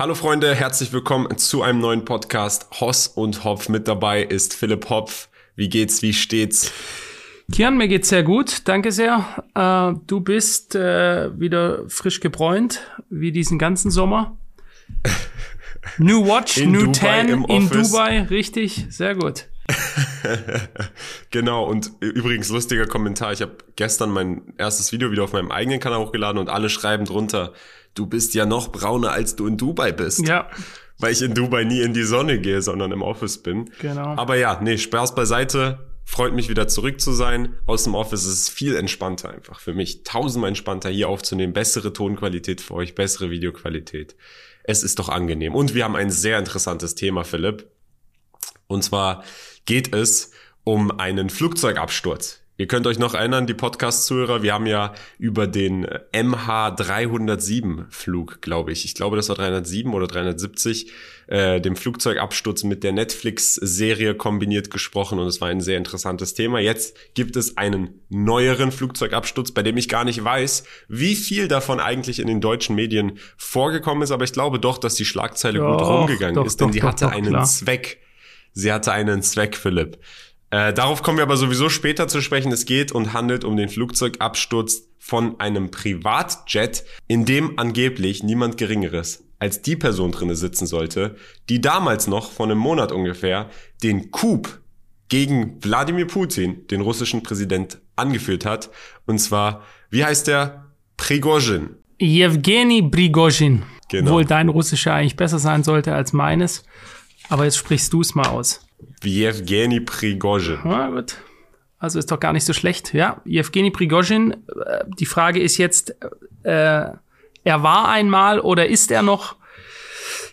Hallo Freunde, herzlich willkommen zu einem neuen Podcast. Hoss und Hopf mit dabei ist Philipp Hopf. Wie geht's, wie steht's? Kian, mir geht's sehr gut, danke sehr. Äh, du bist äh, wieder frisch gebräunt, wie diesen ganzen Sommer. New Watch, in New Dubai Tan in Dubai, richtig, sehr gut. genau, und übrigens lustiger Kommentar. Ich habe gestern mein erstes Video wieder auf meinem eigenen Kanal hochgeladen und alle schreiben drunter, du bist ja noch brauner, als du in Dubai bist. Ja. Weil ich in Dubai nie in die Sonne gehe, sondern im Office bin. Genau. Aber ja, nee, Spaß beiseite. Freut mich wieder zurück zu sein. Aus dem Office ist es viel entspannter einfach für mich. Tausendmal entspannter hier aufzunehmen. Bessere Tonqualität für euch, bessere Videoqualität. Es ist doch angenehm. Und wir haben ein sehr interessantes Thema, Philipp. Und zwar geht es um einen Flugzeugabsturz. Ihr könnt euch noch erinnern, die Podcast-Zuhörer, wir haben ja über den MH307-Flug, glaube ich, ich glaube, das war 307 oder 370, äh, dem Flugzeugabsturz mit der Netflix-Serie kombiniert gesprochen und es war ein sehr interessantes Thema. Jetzt gibt es einen neueren Flugzeugabsturz, bei dem ich gar nicht weiß, wie viel davon eigentlich in den deutschen Medien vorgekommen ist, aber ich glaube doch, dass die Schlagzeile doch, gut rumgegangen doch, ist, denn doch, die hatte einen klar. Zweck. Sie hatte einen Zweck, Philipp. Äh, darauf kommen wir aber sowieso später zu sprechen. Es geht und handelt um den Flugzeugabsturz von einem Privatjet, in dem angeblich niemand Geringeres als die Person drinne sitzen sollte, die damals noch, von einem Monat ungefähr, den Coup gegen Wladimir Putin, den russischen Präsident, angeführt hat. Und zwar, wie heißt der? Prigozhin. Jewgeni Prigozhin. Genau. Obwohl dein Russischer eigentlich besser sein sollte als meines. Aber jetzt sprichst du es mal aus. Yevgeny Prigozhin. Ja, gut. Also ist doch gar nicht so schlecht. Ja, Yevgeny Prigozhin. Äh, die Frage ist jetzt, äh, er war einmal oder ist er noch?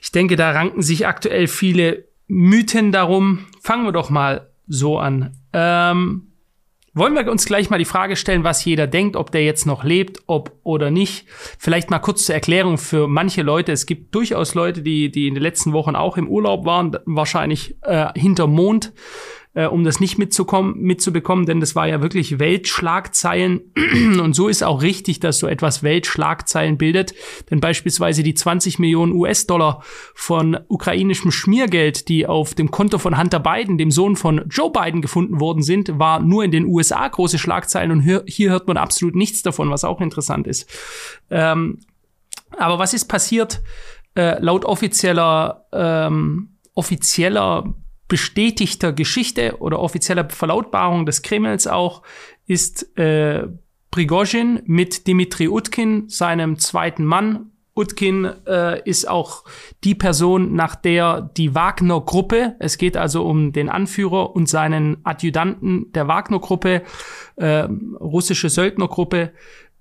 Ich denke, da ranken sich aktuell viele Mythen darum. Fangen wir doch mal so an. Ähm, wollen wir uns gleich mal die Frage stellen, was jeder denkt, ob der jetzt noch lebt, ob oder nicht. Vielleicht mal kurz zur Erklärung für manche Leute. Es gibt durchaus Leute, die, die in den letzten Wochen auch im Urlaub waren, wahrscheinlich äh, hinter Mond äh, um das nicht mitzukommen, mitzubekommen, denn das war ja wirklich Weltschlagzeilen. Und so ist auch richtig, dass so etwas Weltschlagzeilen bildet. Denn beispielsweise die 20 Millionen US-Dollar von ukrainischem Schmiergeld, die auf dem Konto von Hunter Biden, dem Sohn von Joe Biden, gefunden worden sind, war nur in den USA große Schlagzeilen. Und hier, hier hört man absolut nichts davon, was auch interessant ist. Ähm, aber was ist passiert? Äh, laut offizieller ähm, offizieller bestätigter Geschichte oder offizieller Verlautbarung des Kremls auch ist äh, Prigozhin mit Dimitri Utkin, seinem zweiten Mann. Utkin äh, ist auch die Person, nach der die Wagner-Gruppe, es geht also um den Anführer und seinen Adjutanten der Wagner-Gruppe, äh, russische Söldnergruppe,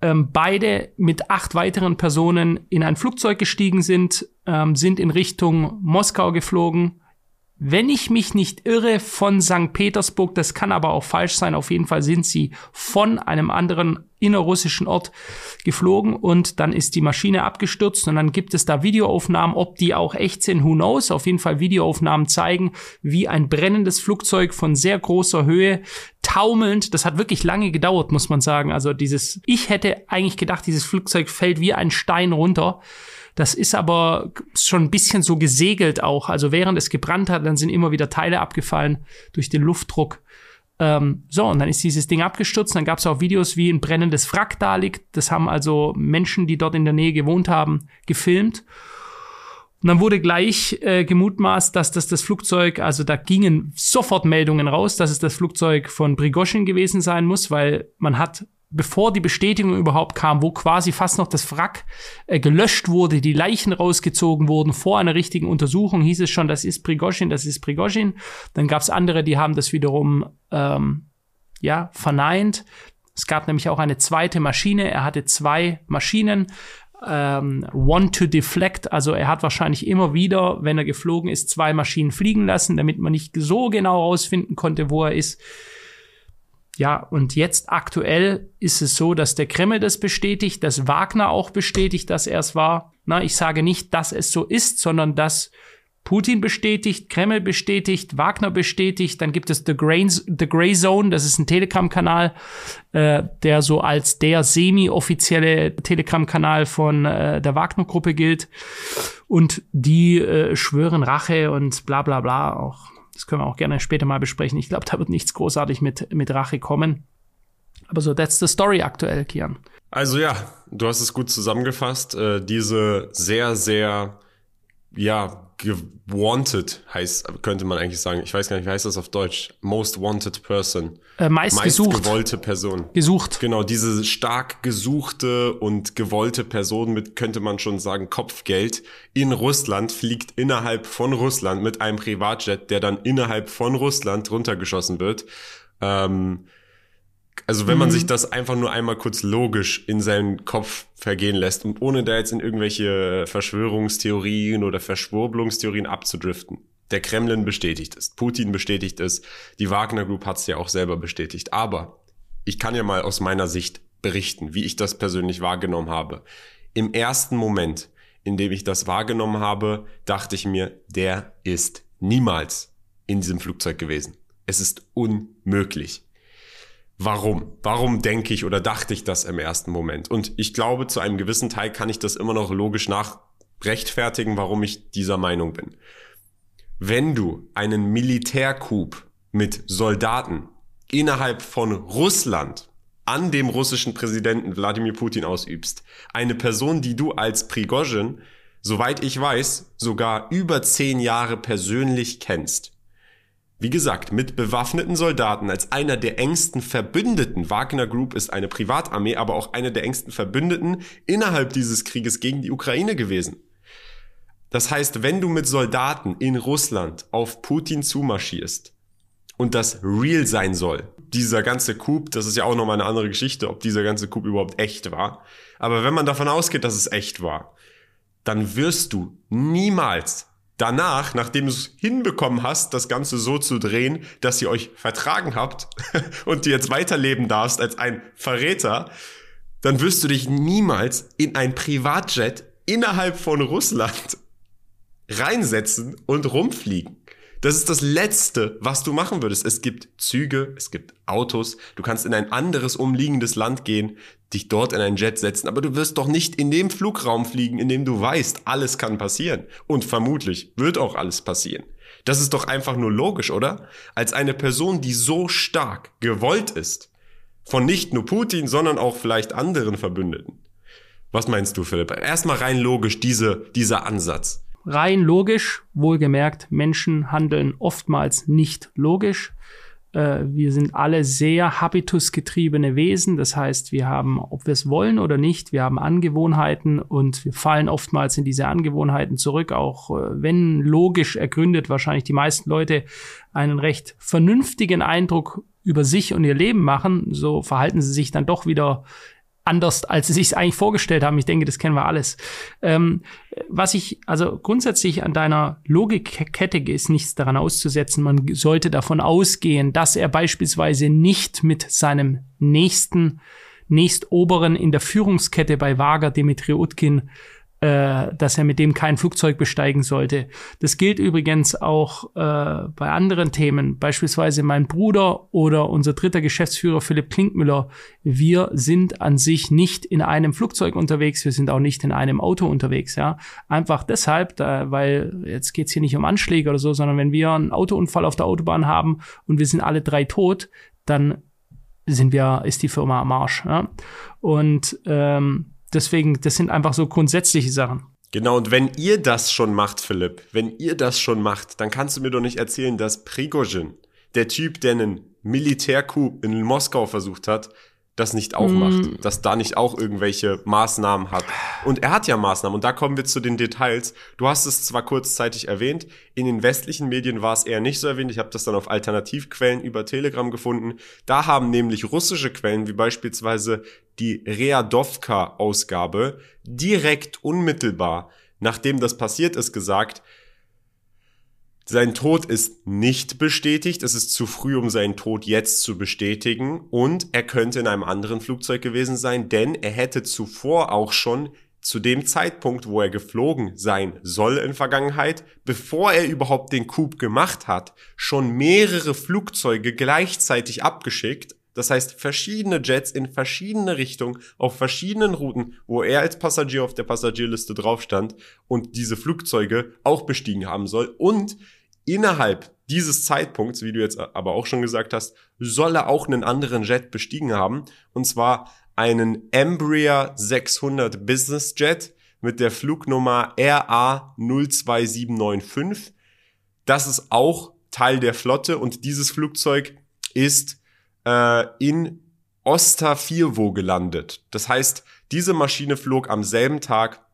ähm, beide mit acht weiteren Personen in ein Flugzeug gestiegen sind, ähm, sind in Richtung Moskau geflogen, wenn ich mich nicht irre, von St. Petersburg, das kann aber auch falsch sein, auf jeden Fall sind sie von einem anderen innerrussischen Ort geflogen und dann ist die Maschine abgestürzt und dann gibt es da Videoaufnahmen, ob die auch echt sind, who knows. Auf jeden Fall Videoaufnahmen zeigen, wie ein brennendes Flugzeug von sehr großer Höhe taumelnd, das hat wirklich lange gedauert, muss man sagen. Also dieses, ich hätte eigentlich gedacht, dieses Flugzeug fällt wie ein Stein runter. Das ist aber schon ein bisschen so gesegelt auch. Also während es gebrannt hat, dann sind immer wieder Teile abgefallen durch den Luftdruck. Ähm, so, und dann ist dieses Ding abgestürzt. Dann gab es auch Videos, wie ein brennendes Wrack da liegt. Das haben also Menschen, die dort in der Nähe gewohnt haben, gefilmt. Und dann wurde gleich äh, gemutmaßt, dass das das Flugzeug, also da gingen sofort Meldungen raus, dass es das Flugzeug von Prigozhin gewesen sein muss, weil man hat bevor die Bestätigung überhaupt kam, wo quasi fast noch das Wrack äh, gelöscht wurde, die Leichen rausgezogen wurden, vor einer richtigen Untersuchung hieß es schon, das ist Prigozhin, das ist Prigozhin. Dann gab es andere, die haben das wiederum ähm, ja verneint. Es gab nämlich auch eine zweite Maschine. Er hatte zwei Maschinen. Ähm, one to deflect, also er hat wahrscheinlich immer wieder, wenn er geflogen ist, zwei Maschinen fliegen lassen, damit man nicht so genau herausfinden konnte, wo er ist. Ja, und jetzt aktuell ist es so, dass der Kreml das bestätigt, dass Wagner auch bestätigt, dass er es war. Na, ich sage nicht, dass es so ist, sondern dass Putin bestätigt, Kreml bestätigt, Wagner bestätigt, dann gibt es The Grey, The Grey Zone, das ist ein Telegram-Kanal, äh, der so als der semi-offizielle Telegram-Kanal von äh, der Wagner-Gruppe gilt. Und die äh, schwören Rache und bla bla bla auch. Das können wir auch gerne später mal besprechen. Ich glaube, da wird nichts großartig mit, mit Rache kommen. Aber so, that's the story aktuell, Kian. Also ja, du hast es gut zusammengefasst. Äh, diese sehr, sehr, ja, wanted heißt, könnte man eigentlich sagen. Ich weiß gar nicht, wie heißt das auf Deutsch? Most wanted person. Äh, meist, meist gesucht. gewollte Person. Gesucht. Genau, diese stark gesuchte und gewollte Person mit, könnte man schon sagen, Kopfgeld in Russland fliegt innerhalb von Russland mit einem Privatjet, der dann innerhalb von Russland runtergeschossen wird. Ähm, also wenn man mhm. sich das einfach nur einmal kurz logisch in seinen Kopf vergehen lässt und ohne da jetzt in irgendwelche Verschwörungstheorien oder Verschwurbelungstheorien abzudriften. Der Kremlin bestätigt es, Putin bestätigt es, die Wagner Group hat es ja auch selber bestätigt. Aber ich kann ja mal aus meiner Sicht berichten, wie ich das persönlich wahrgenommen habe. Im ersten Moment, in dem ich das wahrgenommen habe, dachte ich mir, der ist niemals in diesem Flugzeug gewesen. Es ist unmöglich. Warum? Warum denke ich oder dachte ich das im ersten Moment? Und ich glaube, zu einem gewissen Teil kann ich das immer noch logisch nachrechtfertigen, warum ich dieser Meinung bin. Wenn du einen Militärcoup mit Soldaten innerhalb von Russland an dem russischen Präsidenten Wladimir Putin ausübst, eine Person, die du als Prigozhin, soweit ich weiß, sogar über zehn Jahre persönlich kennst, wie gesagt, mit bewaffneten Soldaten als einer der engsten Verbündeten. Wagner Group ist eine Privatarmee, aber auch einer der engsten Verbündeten innerhalb dieses Krieges gegen die Ukraine gewesen. Das heißt, wenn du mit Soldaten in Russland auf Putin zumarschierst und das real sein soll, dieser ganze Coup, das ist ja auch nochmal eine andere Geschichte, ob dieser ganze Coup überhaupt echt war. Aber wenn man davon ausgeht, dass es echt war, dann wirst du niemals danach, nachdem du es hinbekommen hast, das Ganze so zu drehen, dass ihr euch vertragen habt und du jetzt weiterleben darfst als ein Verräter, dann wirst du dich niemals in ein Privatjet innerhalb von Russland reinsetzen und rumfliegen. Das ist das Letzte, was du machen würdest. Es gibt Züge, es gibt Autos, du kannst in ein anderes umliegendes Land gehen, dich dort in ein Jet setzen, aber du wirst doch nicht in dem Flugraum fliegen, in dem du weißt, alles kann passieren. Und vermutlich wird auch alles passieren. Das ist doch einfach nur logisch, oder? Als eine Person, die so stark gewollt ist, von nicht nur Putin, sondern auch vielleicht anderen Verbündeten. Was meinst du, Philipp? Erstmal rein logisch diese, dieser Ansatz rein logisch, wohlgemerkt, Menschen handeln oftmals nicht logisch. Äh, wir sind alle sehr habitusgetriebene Wesen. Das heißt, wir haben, ob wir es wollen oder nicht, wir haben Angewohnheiten und wir fallen oftmals in diese Angewohnheiten zurück, auch äh, wenn logisch ergründet wahrscheinlich die meisten Leute einen recht vernünftigen Eindruck über sich und ihr Leben machen, so verhalten sie sich dann doch wieder anders, als sie sich eigentlich vorgestellt haben. Ich denke, das kennen wir alles. Ähm, was ich, also grundsätzlich an deiner Logikkette ist nichts daran auszusetzen. Man sollte davon ausgehen, dass er beispielsweise nicht mit seinem nächsten, nächstoberen in der Führungskette bei Wager, Dimitri Utkin, äh, dass er mit dem kein Flugzeug besteigen sollte. Das gilt übrigens auch äh, bei anderen Themen, beispielsweise mein Bruder oder unser dritter Geschäftsführer Philipp Klinkmüller. Wir sind an sich nicht in einem Flugzeug unterwegs, wir sind auch nicht in einem Auto unterwegs. Ja, einfach deshalb, da, weil jetzt geht's hier nicht um Anschläge oder so, sondern wenn wir einen Autounfall auf der Autobahn haben und wir sind alle drei tot, dann sind wir, ist die Firma am Arsch. Ja? Und ähm, deswegen, das sind einfach so grundsätzliche Sachen. Genau, und wenn ihr das schon macht, Philipp, wenn ihr das schon macht, dann kannst du mir doch nicht erzählen, dass Prigozhin, der Typ, der einen Militärcoup in Moskau versucht hat, das nicht auch mm. macht, dass da nicht auch irgendwelche Maßnahmen hat. Und er hat ja Maßnahmen und da kommen wir zu den Details. Du hast es zwar kurzzeitig erwähnt, in den westlichen Medien war es eher nicht so erwähnt. Ich habe das dann auf Alternativquellen über Telegram gefunden. Da haben nämlich russische Quellen wie beispielsweise die Readovka-Ausgabe direkt unmittelbar, nachdem das passiert ist, gesagt, sein Tod ist nicht bestätigt. Es ist zu früh, um seinen Tod jetzt zu bestätigen. Und er könnte in einem anderen Flugzeug gewesen sein, denn er hätte zuvor auch schon zu dem Zeitpunkt, wo er geflogen sein soll in Vergangenheit, bevor er überhaupt den Coup gemacht hat, schon mehrere Flugzeuge gleichzeitig abgeschickt. Das heißt, verschiedene Jets in verschiedene Richtungen, auf verschiedenen Routen, wo er als Passagier auf der Passagierliste drauf stand und diese Flugzeuge auch bestiegen haben soll. Und innerhalb dieses Zeitpunkts, wie du jetzt aber auch schon gesagt hast, soll er auch einen anderen Jet bestiegen haben. Und zwar einen Embraer 600 Business Jet mit der Flugnummer RA 02795. Das ist auch Teil der Flotte und dieses Flugzeug ist äh, in Osterfirwo gelandet. Das heißt, diese Maschine flog am selben Tag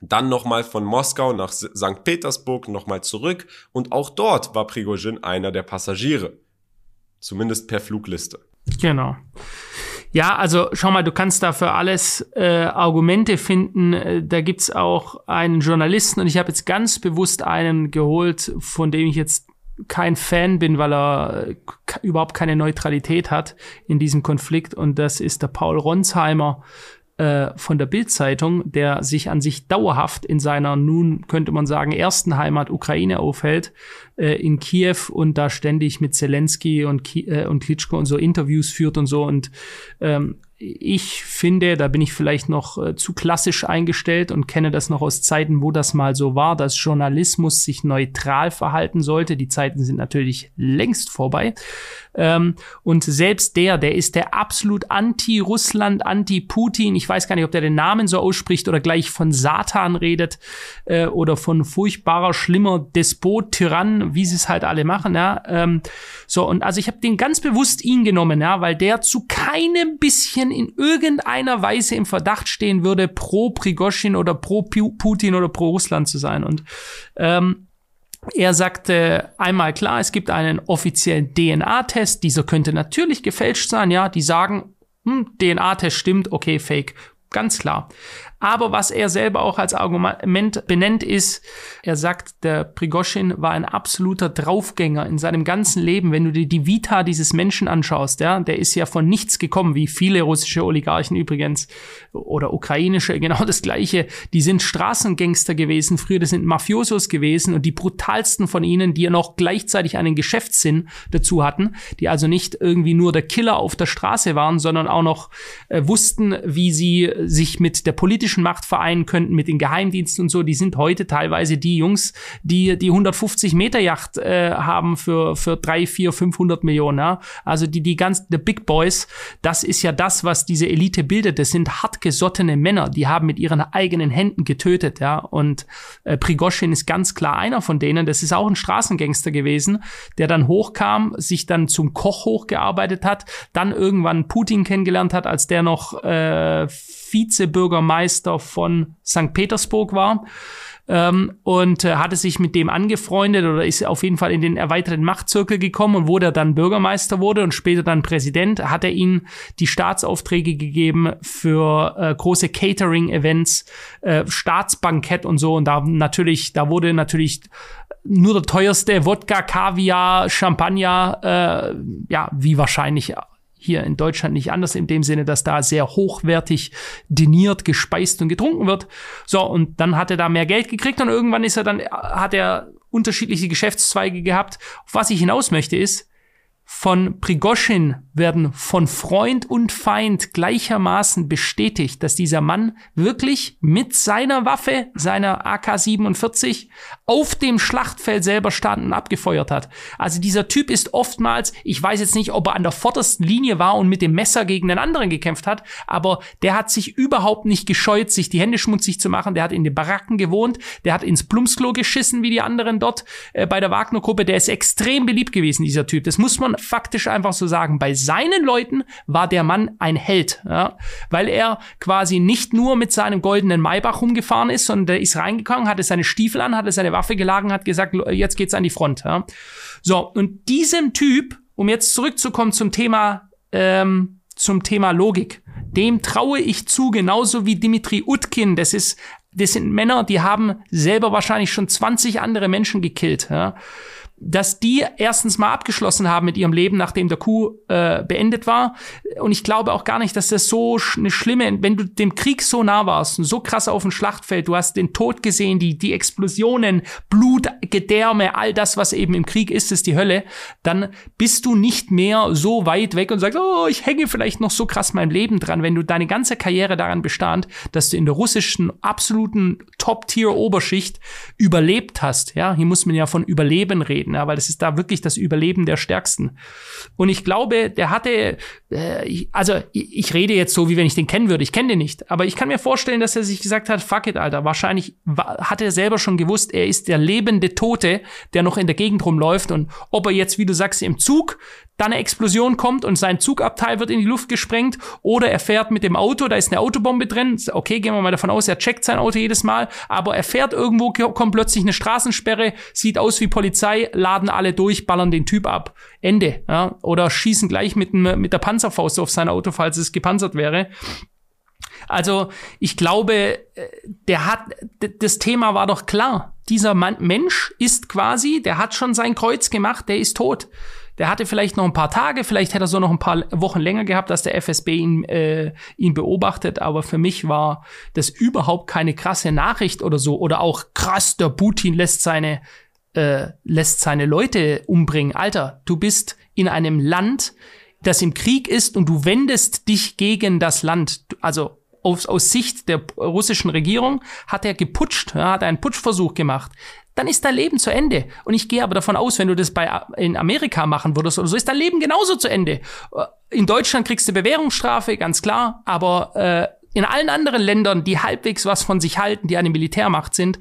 dann nochmal von Moskau nach St. Petersburg nochmal zurück und auch dort war Prigozhin einer der Passagiere. Zumindest per Flugliste. Genau. Ja, also schau mal, du kannst da für alles äh, Argumente finden. Äh, da gibt's auch einen Journalisten und ich habe jetzt ganz bewusst einen geholt, von dem ich jetzt kein Fan bin, weil er äh, überhaupt keine Neutralität hat in diesem Konflikt. Und das ist der Paul Ronsheimer, äh, von der Bildzeitung, der sich an sich dauerhaft in seiner nun könnte man sagen ersten Heimat Ukraine aufhält äh, in Kiew und da ständig mit Zelensky und Ki äh, und Klitschko und so Interviews führt und so. Und ähm, ich finde, da bin ich vielleicht noch äh, zu klassisch eingestellt und kenne das noch aus Zeiten, wo das mal so war, dass Journalismus sich neutral verhalten sollte. Die Zeiten sind natürlich längst vorbei. Ähm, und selbst der, der ist der absolut anti-Russland, anti-Putin. Ich weiß gar nicht, ob der den Namen so ausspricht oder gleich von Satan redet äh, oder von furchtbarer, schlimmer Despot, Tyrann, wie sie es halt alle machen. Ja? Ähm, so, und also ich habe den ganz bewusst ihn genommen, ja, weil der zu keinem bisschen in irgendeiner Weise im Verdacht stehen würde, pro Prigoschin oder pro Putin oder pro Russland zu sein. Und ähm, er sagte einmal klar, es gibt einen offiziellen DNA-Test. Dieser könnte natürlich gefälscht sein. Ja, die sagen, hm, DNA-Test stimmt, okay, fake. Ganz klar. Aber was er selber auch als Argument benennt, ist, er sagt, der Prigoschin war ein absoluter Draufgänger in seinem ganzen Leben. Wenn du dir die Vita dieses Menschen anschaust, ja, der ist ja von nichts gekommen, wie viele russische Oligarchen übrigens oder ukrainische, genau das gleiche. Die sind Straßengangster gewesen, früher das sind Mafiosos gewesen und die brutalsten von ihnen, die ja noch gleichzeitig einen Geschäftssinn dazu hatten, die also nicht irgendwie nur der Killer auf der Straße waren, sondern auch noch äh, wussten, wie sie sich mit der politischen politischen Macht vereinen könnten mit den Geheimdiensten und so, die sind heute teilweise die Jungs, die die 150 Meter Yacht äh, haben für für drei, vier, 500 Millionen. Ja? Also die die ganz the Big Boys, das ist ja das, was diese Elite bildet. Das sind hartgesottene Männer, die haben mit ihren eigenen Händen getötet. Ja und äh, Prigoschin ist ganz klar einer von denen. Das ist auch ein Straßengangster gewesen, der dann hochkam, sich dann zum Koch hochgearbeitet hat, dann irgendwann Putin kennengelernt hat, als der noch äh, Vizebürgermeister von St. Petersburg war. Ähm, und äh, hatte sich mit dem angefreundet oder ist auf jeden Fall in den erweiterten Machtzirkel gekommen und wo der dann Bürgermeister wurde und später dann Präsident, hat er ihnen die Staatsaufträge gegeben für äh, große Catering-Events, äh, Staatsbankett und so und da natürlich, da wurde natürlich nur der teuerste Wodka, Kaviar, Champagner, äh, ja, wie wahrscheinlich hier in Deutschland nicht anders in dem Sinne, dass da sehr hochwertig diniert, gespeist und getrunken wird. So, und dann hat er da mehr Geld gekriegt und irgendwann ist er dann, hat er unterschiedliche Geschäftszweige gehabt. Auf was ich hinaus möchte ist, von Prigoschin werden von Freund und Feind gleichermaßen bestätigt, dass dieser Mann wirklich mit seiner Waffe, seiner AK-47, auf dem Schlachtfeld selber stand und abgefeuert hat. Also dieser Typ ist oftmals, ich weiß jetzt nicht, ob er an der vordersten Linie war und mit dem Messer gegen den anderen gekämpft hat, aber der hat sich überhaupt nicht gescheut, sich die Hände schmutzig zu machen. Der hat in den Baracken gewohnt, der hat ins Plumpsklo geschissen, wie die anderen dort äh, bei der Wagner-Gruppe. Der ist extrem beliebt gewesen, dieser Typ. Das muss man faktisch einfach so sagen. Bei seinen Leuten war der Mann ein Held, ja, weil er quasi nicht nur mit seinem goldenen Maybach rumgefahren ist, sondern der ist reingegangen, hatte seine Stiefel an, hatte seine Waffe gelagen, hat gesagt, jetzt geht's an die Front. Ja. So, und diesem Typ, um jetzt zurückzukommen zum Thema, ähm, zum Thema Logik, dem traue ich zu, genauso wie Dimitri Utkin, das ist, das sind Männer, die haben selber wahrscheinlich schon 20 andere Menschen gekillt. Ja dass die erstens mal abgeschlossen haben mit ihrem Leben, nachdem der Coup äh, beendet war. Und ich glaube auch gar nicht, dass das so eine schlimme, wenn du dem Krieg so nah warst und so krass auf dem Schlachtfeld, du hast den Tod gesehen, die, die Explosionen, Blut, Gedärme, all das, was eben im Krieg ist, ist die Hölle, dann bist du nicht mehr so weit weg und sagst, oh, ich hänge vielleicht noch so krass mein Leben dran, wenn du deine ganze Karriere daran bestand, dass du in der russischen absoluten Top-Tier-Oberschicht überlebt hast. Ja, hier muss man ja von Überleben reden, ja, weil das ist da wirklich das Überleben der Stärksten. Und ich glaube, der hatte, äh, also ich, ich rede jetzt so, wie wenn ich den kennen würde. Ich kenne den nicht, aber ich kann mir vorstellen, dass er sich gesagt hat, fuck it, Alter. Wahrscheinlich hat er selber schon gewusst, er ist der lebende Tote, der noch in der Gegend rumläuft und ob er jetzt, wie du sagst, im Zug dann eine Explosion kommt und sein Zugabteil wird in die Luft gesprengt oder er fährt mit dem Auto, da ist eine Autobombe drin. Okay, gehen wir mal davon aus, er checkt sein Auto jedes Mal, aber er fährt irgendwo, kommt plötzlich eine Straßensperre, sieht aus wie Polizei, laden alle durch, ballern den Typ ab. Ende. Ja? Oder schießen gleich mit, mit der Panzerfaust auf sein Auto, falls es gepanzert wäre. Also ich glaube, äh, der hat, das Thema war doch klar. Dieser Mann, Mensch ist quasi, der hat schon sein Kreuz gemacht, der ist tot. Der hatte vielleicht noch ein paar Tage, vielleicht hätte er so noch ein paar Wochen länger gehabt, dass der FSB ihn, äh, ihn beobachtet. Aber für mich war das überhaupt keine krasse Nachricht oder so. Oder auch krass, der Putin lässt seine, äh, lässt seine Leute umbringen. Alter, du bist in einem Land, das im Krieg ist und du wendest dich gegen das Land. Also aus, aus Sicht der russischen Regierung hat er geputscht, ja, hat einen Putschversuch gemacht dann ist dein Leben zu Ende. Und ich gehe aber davon aus, wenn du das bei in Amerika machen würdest oder so, ist dein Leben genauso zu Ende. In Deutschland kriegst du Bewährungsstrafe, ganz klar, aber äh, in allen anderen Ländern, die halbwegs was von sich halten, die eine Militärmacht sind,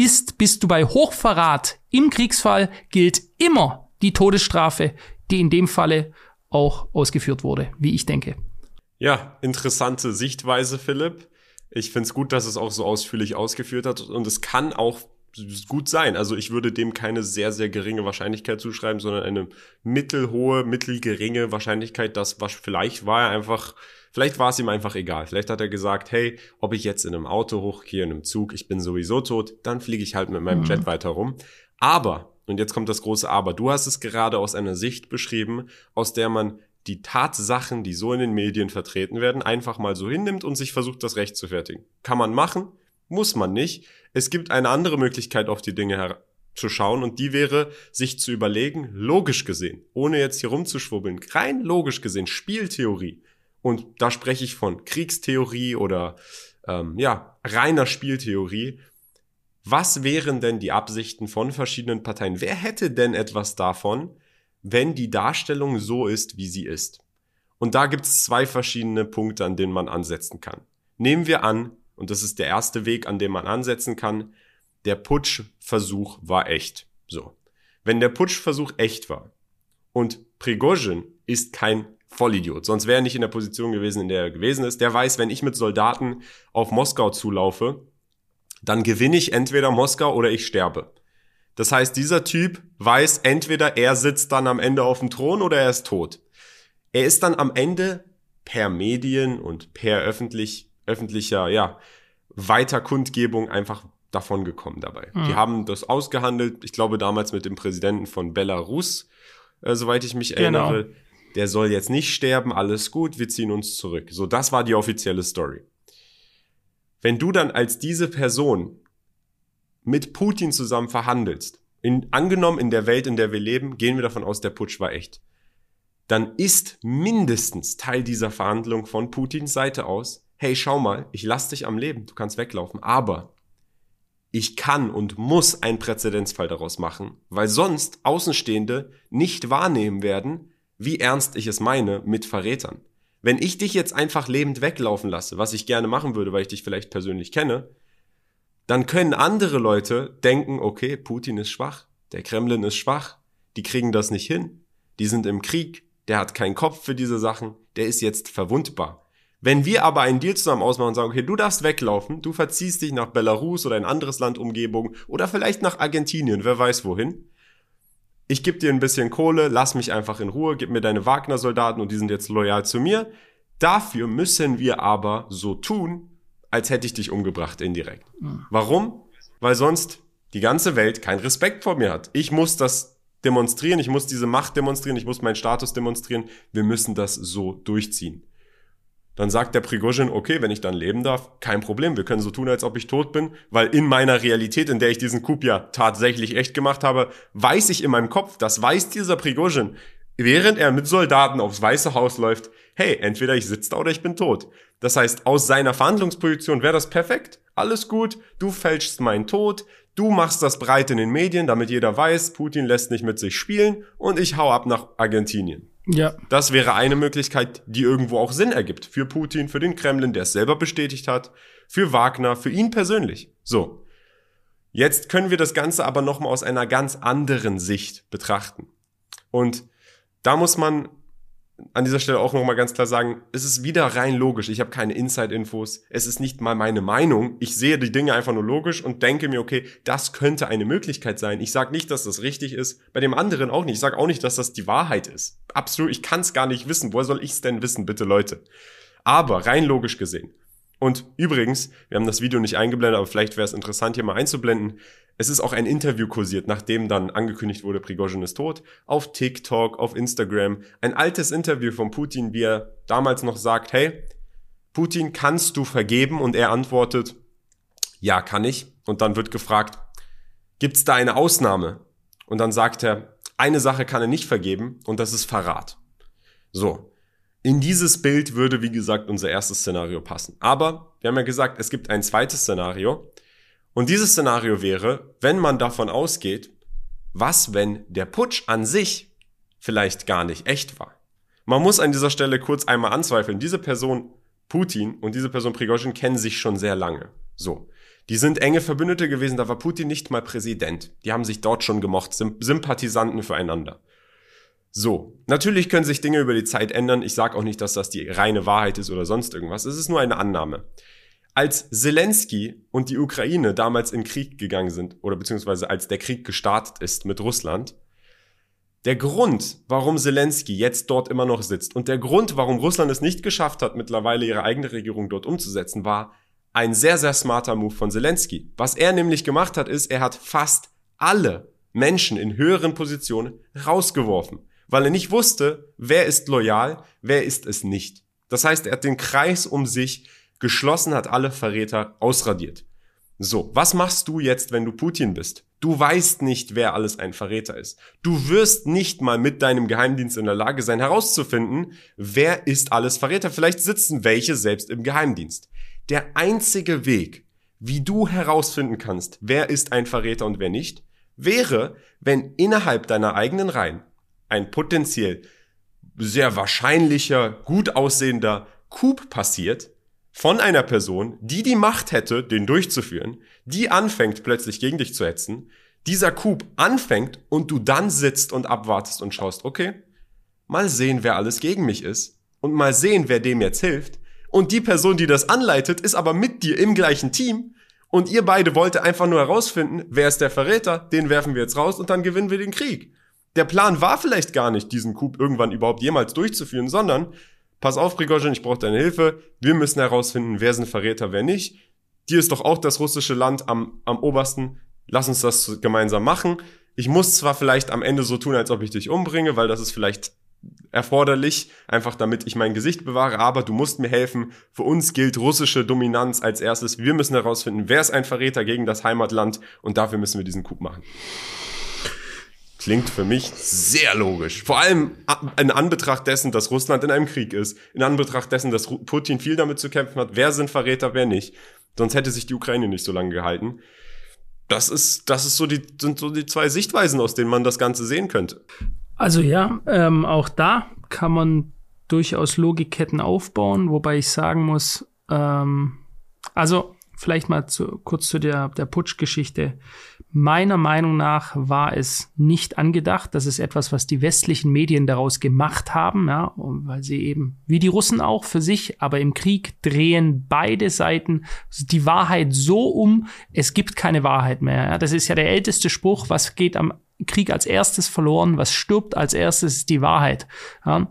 ist, bist du bei Hochverrat im Kriegsfall, gilt immer die Todesstrafe, die in dem Falle auch ausgeführt wurde, wie ich denke. Ja, interessante Sichtweise, Philipp. Ich finde es gut, dass es auch so ausführlich ausgeführt hat und es kann auch gut sein. Also ich würde dem keine sehr, sehr geringe Wahrscheinlichkeit zuschreiben, sondern eine mittelhohe, mittelgeringe Wahrscheinlichkeit, dass was vielleicht war er einfach, vielleicht war es ihm einfach egal. Vielleicht hat er gesagt, hey, ob ich jetzt in einem Auto hochgehe, in einem Zug, ich bin sowieso tot, dann fliege ich halt mit meinem mhm. Jet weiter rum. Aber, und jetzt kommt das große Aber, du hast es gerade aus einer Sicht beschrieben, aus der man die Tatsachen, die so in den Medien vertreten werden, einfach mal so hinnimmt und sich versucht, das Recht zu fertigen. Kann man machen, muss man nicht. Es gibt eine andere Möglichkeit, auf die Dinge zu schauen und die wäre, sich zu überlegen, logisch gesehen, ohne jetzt hier rumzuschwubbeln, rein logisch gesehen, Spieltheorie. Und da spreche ich von Kriegstheorie oder ähm, ja, reiner Spieltheorie. Was wären denn die Absichten von verschiedenen Parteien? Wer hätte denn etwas davon, wenn die Darstellung so ist, wie sie ist? Und da gibt es zwei verschiedene Punkte, an denen man ansetzen kann. Nehmen wir an, und das ist der erste Weg, an dem man ansetzen kann, der Putschversuch war echt. So. Wenn der Putschversuch echt war und Prigozhin ist kein Vollidiot, sonst wäre er nicht in der Position gewesen, in der er gewesen ist, der weiß, wenn ich mit Soldaten auf Moskau zulaufe, dann gewinne ich entweder Moskau oder ich sterbe. Das heißt, dieser Typ weiß, entweder er sitzt dann am Ende auf dem Thron oder er ist tot. Er ist dann am Ende per Medien und per öffentlich öffentlicher, ja, Weiterkundgebung einfach davon gekommen dabei. Mhm. Die haben das ausgehandelt, ich glaube damals mit dem Präsidenten von Belarus, äh, soweit ich mich genau. erinnere. Der soll jetzt nicht sterben, alles gut, wir ziehen uns zurück. So, das war die offizielle Story. Wenn du dann als diese Person mit Putin zusammen verhandelst, in, angenommen in der Welt, in der wir leben, gehen wir davon aus, der Putsch war echt, dann ist mindestens Teil dieser Verhandlung von Putins Seite aus, hey, schau mal, ich lass dich am Leben, du kannst weglaufen, aber ich kann und muss einen Präzedenzfall daraus machen, weil sonst Außenstehende nicht wahrnehmen werden, wie ernst ich es meine mit Verrätern. Wenn ich dich jetzt einfach lebend weglaufen lasse, was ich gerne machen würde, weil ich dich vielleicht persönlich kenne, dann können andere Leute denken, okay, Putin ist schwach, der Kremlin ist schwach, die kriegen das nicht hin, die sind im Krieg, der hat keinen Kopf für diese Sachen, der ist jetzt verwundbar. Wenn wir aber einen Deal zusammen ausmachen und sagen, okay, du darfst weglaufen, du verziehst dich nach Belarus oder ein anderes Land Umgebung oder vielleicht nach Argentinien, wer weiß wohin. Ich gebe dir ein bisschen Kohle, lass mich einfach in Ruhe, gib mir deine Wagner-Soldaten und die sind jetzt loyal zu mir. Dafür müssen wir aber so tun, als hätte ich dich umgebracht indirekt. Warum? Weil sonst die ganze Welt keinen Respekt vor mir hat. Ich muss das demonstrieren, ich muss diese Macht demonstrieren, ich muss meinen Status demonstrieren, wir müssen das so durchziehen. Dann sagt der Prigozhin, okay, wenn ich dann leben darf, kein Problem, wir können so tun, als ob ich tot bin, weil in meiner Realität, in der ich diesen Coup ja tatsächlich echt gemacht habe, weiß ich in meinem Kopf, das weiß dieser Prigozhin, während er mit Soldaten aufs Weiße Haus läuft, hey, entweder ich sitze da oder ich bin tot. Das heißt, aus seiner Verhandlungsposition wäre das perfekt. Alles gut, du fälschst meinen Tod, du machst das breit in den Medien, damit jeder weiß, Putin lässt nicht mit sich spielen und ich hau ab nach Argentinien. Ja. Das wäre eine Möglichkeit, die irgendwo auch Sinn ergibt. Für Putin, für den Kremlin, der es selber bestätigt hat, für Wagner, für ihn persönlich. So. Jetzt können wir das Ganze aber nochmal aus einer ganz anderen Sicht betrachten. Und da muss man an dieser Stelle auch nochmal ganz klar sagen, es ist wieder rein logisch. Ich habe keine Inside-Infos. Es ist nicht mal meine Meinung. Ich sehe die Dinge einfach nur logisch und denke mir, okay, das könnte eine Möglichkeit sein. Ich sage nicht, dass das richtig ist. Bei dem anderen auch nicht. Ich sage auch nicht, dass das die Wahrheit ist. Absolut, ich kann es gar nicht wissen. Woher soll ich es denn wissen, bitte Leute? Aber rein logisch gesehen. Und übrigens, wir haben das Video nicht eingeblendet, aber vielleicht wäre es interessant, hier mal einzublenden. Es ist auch ein Interview kursiert, nachdem dann angekündigt wurde, Prigozhin ist tot, auf TikTok, auf Instagram. Ein altes Interview von Putin, wie er damals noch sagt, hey, Putin, kannst du vergeben? Und er antwortet, ja, kann ich. Und dann wird gefragt, gibt's da eine Ausnahme? Und dann sagt er, eine Sache kann er nicht vergeben und das ist Verrat. So. In dieses Bild würde, wie gesagt, unser erstes Szenario passen. Aber wir haben ja gesagt, es gibt ein zweites Szenario. Und dieses Szenario wäre, wenn man davon ausgeht, was, wenn der Putsch an sich vielleicht gar nicht echt war. Man muss an dieser Stelle kurz einmal anzweifeln, diese Person Putin und diese Person Prigozhin kennen sich schon sehr lange. So. Die sind enge Verbündete gewesen, da war Putin nicht mal Präsident. Die haben sich dort schon gemocht, Sympathisanten füreinander. So, natürlich können sich Dinge über die Zeit ändern. Ich sage auch nicht, dass das die reine Wahrheit ist oder sonst irgendwas. Es ist nur eine Annahme. Als Zelensky und die Ukraine damals in Krieg gegangen sind, oder beziehungsweise als der Krieg gestartet ist mit Russland, der Grund, warum Zelensky jetzt dort immer noch sitzt und der Grund, warum Russland es nicht geschafft hat, mittlerweile ihre eigene Regierung dort umzusetzen, war ein sehr, sehr smarter Move von Zelensky. Was er nämlich gemacht hat, ist, er hat fast alle Menschen in höheren Positionen rausgeworfen, weil er nicht wusste, wer ist loyal, wer ist es nicht. Das heißt, er hat den Kreis um sich geschlossen hat alle Verräter ausradiert. So, was machst du jetzt, wenn du Putin bist? Du weißt nicht, wer alles ein Verräter ist. Du wirst nicht mal mit deinem Geheimdienst in der Lage sein, herauszufinden, wer ist alles Verräter. Vielleicht sitzen welche selbst im Geheimdienst. Der einzige Weg, wie du herausfinden kannst, wer ist ein Verräter und wer nicht, wäre, wenn innerhalb deiner eigenen Reihen ein potenziell sehr wahrscheinlicher, gut aussehender Coup passiert, von einer Person, die die Macht hätte, den durchzuführen, die anfängt plötzlich gegen dich zu hetzen, dieser Coup anfängt und du dann sitzt und abwartest und schaust, okay, mal sehen, wer alles gegen mich ist und mal sehen, wer dem jetzt hilft. Und die Person, die das anleitet, ist aber mit dir im gleichen Team und ihr beide wollt einfach nur herausfinden, wer ist der Verräter, den werfen wir jetzt raus und dann gewinnen wir den Krieg. Der Plan war vielleicht gar nicht, diesen Coup irgendwann überhaupt jemals durchzuführen, sondern pass auf, Prigozhin, ich brauche deine Hilfe. Wir müssen herausfinden, wer sind Verräter, wer nicht. Dir ist doch auch das russische Land am, am obersten. Lass uns das gemeinsam machen. Ich muss zwar vielleicht am Ende so tun, als ob ich dich umbringe, weil das ist vielleicht erforderlich, einfach damit ich mein Gesicht bewahre, aber du musst mir helfen. Für uns gilt russische Dominanz als erstes. Wir müssen herausfinden, wer ist ein Verräter gegen das Heimatland und dafür müssen wir diesen Coup machen. Klingt für mich sehr logisch. Vor allem in Anbetracht dessen, dass Russland in einem Krieg ist, in Anbetracht dessen, dass Putin viel damit zu kämpfen hat, wer sind Verräter, wer nicht. Sonst hätte sich die Ukraine nicht so lange gehalten. Das ist, das ist so die, sind so die zwei Sichtweisen, aus denen man das Ganze sehen könnte. Also ja, ähm, auch da kann man durchaus Logikketten aufbauen, wobei ich sagen muss, ähm, also vielleicht mal zu, kurz zu der, der Putschgeschichte. Meiner Meinung nach war es nicht angedacht. Das ist etwas, was die westlichen Medien daraus gemacht haben, ja, weil sie eben, wie die Russen auch für sich, aber im Krieg drehen beide Seiten die Wahrheit so um, es gibt keine Wahrheit mehr. Ja. Das ist ja der älteste Spruch, was geht am Krieg als erstes verloren, was stirbt als erstes ist die Wahrheit. Ja.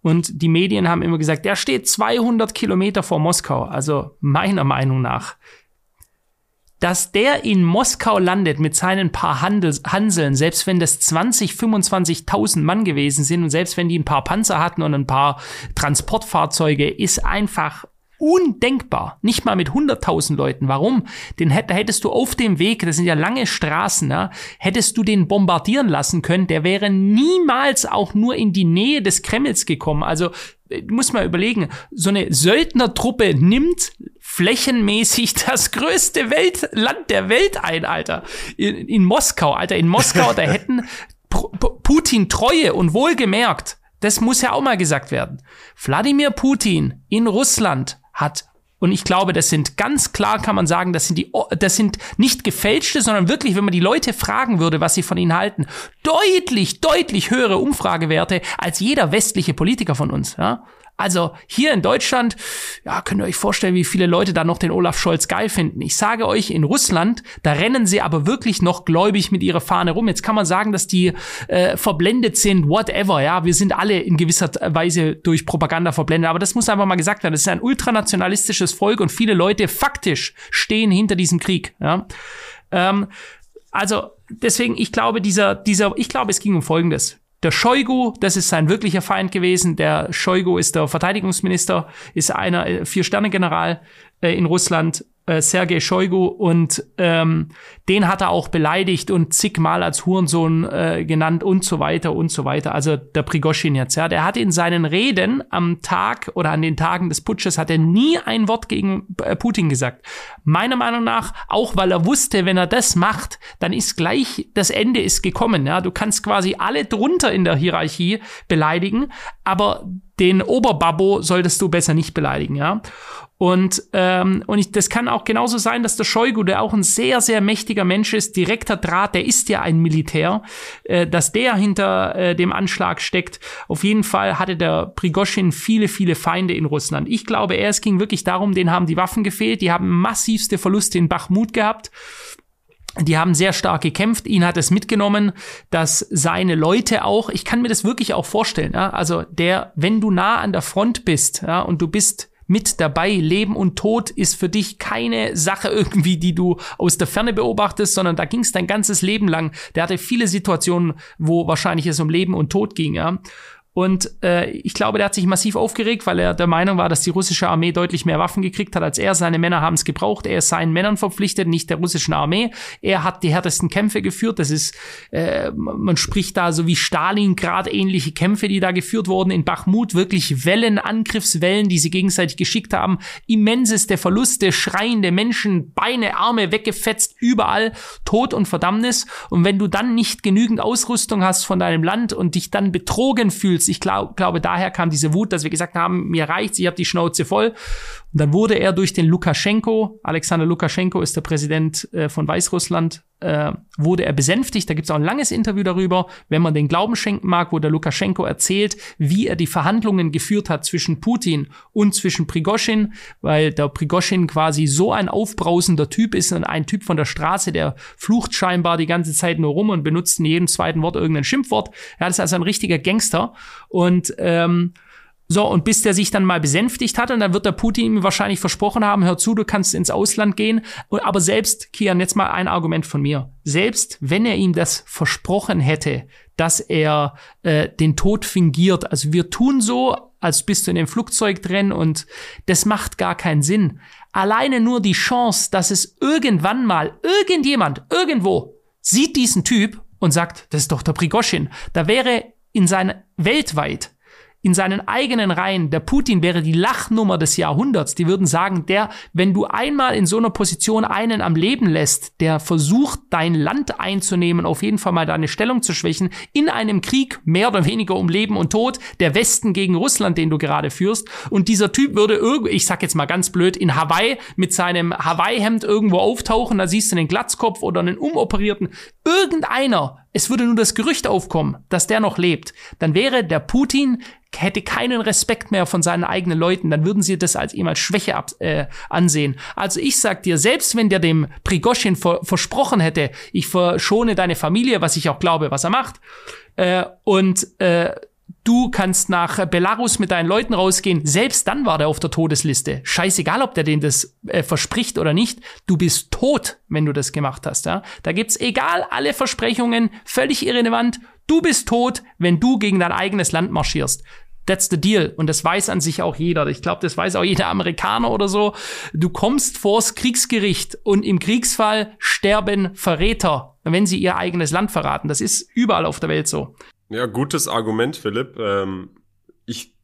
Und die Medien haben immer gesagt, der steht 200 Kilometer vor Moskau. Also meiner Meinung nach dass der in Moskau landet mit seinen paar Handels Hanseln, selbst wenn das 20, 25.000 Mann gewesen sind und selbst wenn die ein paar Panzer hatten und ein paar Transportfahrzeuge, ist einfach undenkbar. Nicht mal mit 100.000 Leuten. Warum? Den hättest du auf dem Weg, das sind ja lange Straßen, ja, hättest du den bombardieren lassen können. Der wäre niemals auch nur in die Nähe des Kremls gekommen. Also äh, muss mal überlegen, so eine Söldnertruppe nimmt flächenmäßig das größte Welt, Land der Welt ein, Alter. In, in Moskau, Alter, in Moskau, da hätten Putin Treue und wohlgemerkt, das muss ja auch mal gesagt werden. Wladimir Putin in Russland hat und ich glaube, das sind ganz klar, kann man sagen, das sind die, das sind nicht gefälschte, sondern wirklich, wenn man die Leute fragen würde, was sie von ihnen halten, deutlich, deutlich höhere Umfragewerte als jeder westliche Politiker von uns. Ja? Also hier in Deutschland, ja, könnt ihr euch vorstellen, wie viele Leute da noch den Olaf Scholz geil finden. Ich sage euch, in Russland, da rennen sie aber wirklich noch gläubig mit ihrer Fahne rum. Jetzt kann man sagen, dass die äh, verblendet sind, whatever, ja. Wir sind alle in gewisser Weise durch Propaganda verblendet, aber das muss einfach mal gesagt werden. Das ist ein ultranationalistisches Volk und viele Leute faktisch stehen hinter diesem Krieg, ja. Ähm, also deswegen, ich glaube, dieser, dieser, ich glaube, es ging um Folgendes. Der Shoigu, das ist sein wirklicher Feind gewesen. Der Shoigu ist der Verteidigungsminister, ist einer äh, Vier-Sterne-General äh, in Russland äh, Sergei Shoigu und ähm, den hat er auch beleidigt und zigmal als Hurensohn äh, genannt und so weiter und so weiter. Also der Prigoschin jetzt, ja, der hat in seinen Reden am Tag oder an den Tagen des Putsches hat er nie ein Wort gegen äh, Putin gesagt. Meiner Meinung nach auch, weil er wusste, wenn er das macht, dann ist gleich das Ende ist gekommen. Ja, du kannst quasi alle drunter in der Hierarchie beleidigen, aber den Oberbabbo solltest du besser nicht beleidigen, ja. Und, ähm, und ich, das kann auch genauso sein, dass der Scheugu, der auch ein sehr, sehr mächtiger Mensch ist, direkter Draht, der ist ja ein Militär, äh, dass der hinter äh, dem Anschlag steckt. Auf jeden Fall hatte der Prigoschin viele, viele Feinde in Russland. Ich glaube, er, es ging wirklich darum, denen haben die Waffen gefehlt, die haben massivste Verluste in Bachmut gehabt. Die haben sehr stark gekämpft. Ihn hat es mitgenommen, dass seine Leute auch, ich kann mir das wirklich auch vorstellen, ja, also der, wenn du nah an der Front bist, ja, und du bist mit dabei. Leben und Tod ist für dich keine Sache irgendwie, die du aus der Ferne beobachtest, sondern da ging es dein ganzes Leben lang. Der hatte viele Situationen, wo wahrscheinlich es um Leben und Tod ging, ja. Und äh, ich glaube, der hat sich massiv aufgeregt, weil er der Meinung war, dass die russische Armee deutlich mehr Waffen gekriegt hat als er. Seine Männer haben es gebraucht. Er ist seinen Männern verpflichtet, nicht der russischen Armee. Er hat die härtesten Kämpfe geführt. Das ist, äh, man spricht da so wie Stalingrad ähnliche Kämpfe, die da geführt wurden in Bachmut. Wirklich Wellen, Angriffswellen, die sie gegenseitig geschickt haben. Immenseste Verluste, schreiende Menschen, Beine, Arme weggefetzt, überall Tod und Verdammnis. Und wenn du dann nicht genügend Ausrüstung hast von deinem Land und dich dann betrogen fühlst, Ich glaub, glaube, daher kam diese Wut, dass wir gesagt haben, mir reicht's, ich habe die Schnauze voll. Und dann wurde er durch den Lukaschenko, Alexander Lukaschenko ist der Präsident äh, von Weißrussland, äh, wurde er besänftigt. Da gibt es auch ein langes Interview darüber, wenn man den Glauben schenken mag, wo der Lukaschenko erzählt, wie er die Verhandlungen geführt hat zwischen Putin und zwischen Prigoschin, weil der Prigoschin quasi so ein aufbrausender Typ ist und ein Typ von der Straße, der flucht scheinbar die ganze Zeit nur rum und benutzt in jedem zweiten Wort irgendein Schimpfwort. Er ist also ein richtiger Gangster und ähm, so, und bis der sich dann mal besänftigt hat, und dann wird der Putin ihm wahrscheinlich versprochen haben, hör zu, du kannst ins Ausland gehen. Aber selbst, Kian, jetzt mal ein Argument von mir. Selbst wenn er ihm das versprochen hätte, dass er äh, den Tod fingiert, also wir tun so, als bist du in dem Flugzeug drin und das macht gar keinen Sinn. Alleine nur die Chance, dass es irgendwann mal irgendjemand irgendwo sieht diesen Typ und sagt, das ist doch der Prigoschin. Da wäre in seiner weltweit in seinen eigenen Reihen, der Putin wäre die Lachnummer des Jahrhunderts. Die würden sagen, der, wenn du einmal in so einer Position einen am Leben lässt, der versucht, dein Land einzunehmen, auf jeden Fall mal deine Stellung zu schwächen, in einem Krieg mehr oder weniger um Leben und Tod, der Westen gegen Russland, den du gerade führst. Und dieser Typ würde irgendwo, ich sag jetzt mal ganz blöd, in Hawaii mit seinem Hawaii-Hemd irgendwo auftauchen, da siehst du einen Glatzkopf oder einen umoperierten. Irgendeiner es würde nur das Gerücht aufkommen, dass der noch lebt, dann wäre der Putin hätte keinen Respekt mehr von seinen eigenen Leuten, dann würden sie das als ihm als Schwäche ab, äh, ansehen. Also ich sag dir, selbst wenn der dem Prigoschin ver versprochen hätte, ich verschone deine Familie, was ich auch glaube, was er macht, äh, und äh, Du kannst nach Belarus mit deinen Leuten rausgehen. Selbst dann war der auf der Todesliste. Scheißegal, ob der den das äh, verspricht oder nicht. Du bist tot, wenn du das gemacht hast. Ja? Da gibt's egal alle Versprechungen, völlig irrelevant. Du bist tot, wenn du gegen dein eigenes Land marschierst. That's the deal. Und das weiß an sich auch jeder. Ich glaube, das weiß auch jeder Amerikaner oder so. Du kommst vors Kriegsgericht und im Kriegsfall sterben Verräter, wenn sie ihr eigenes Land verraten. Das ist überall auf der Welt so. Ja, gutes Argument, Philipp. Ähm, ich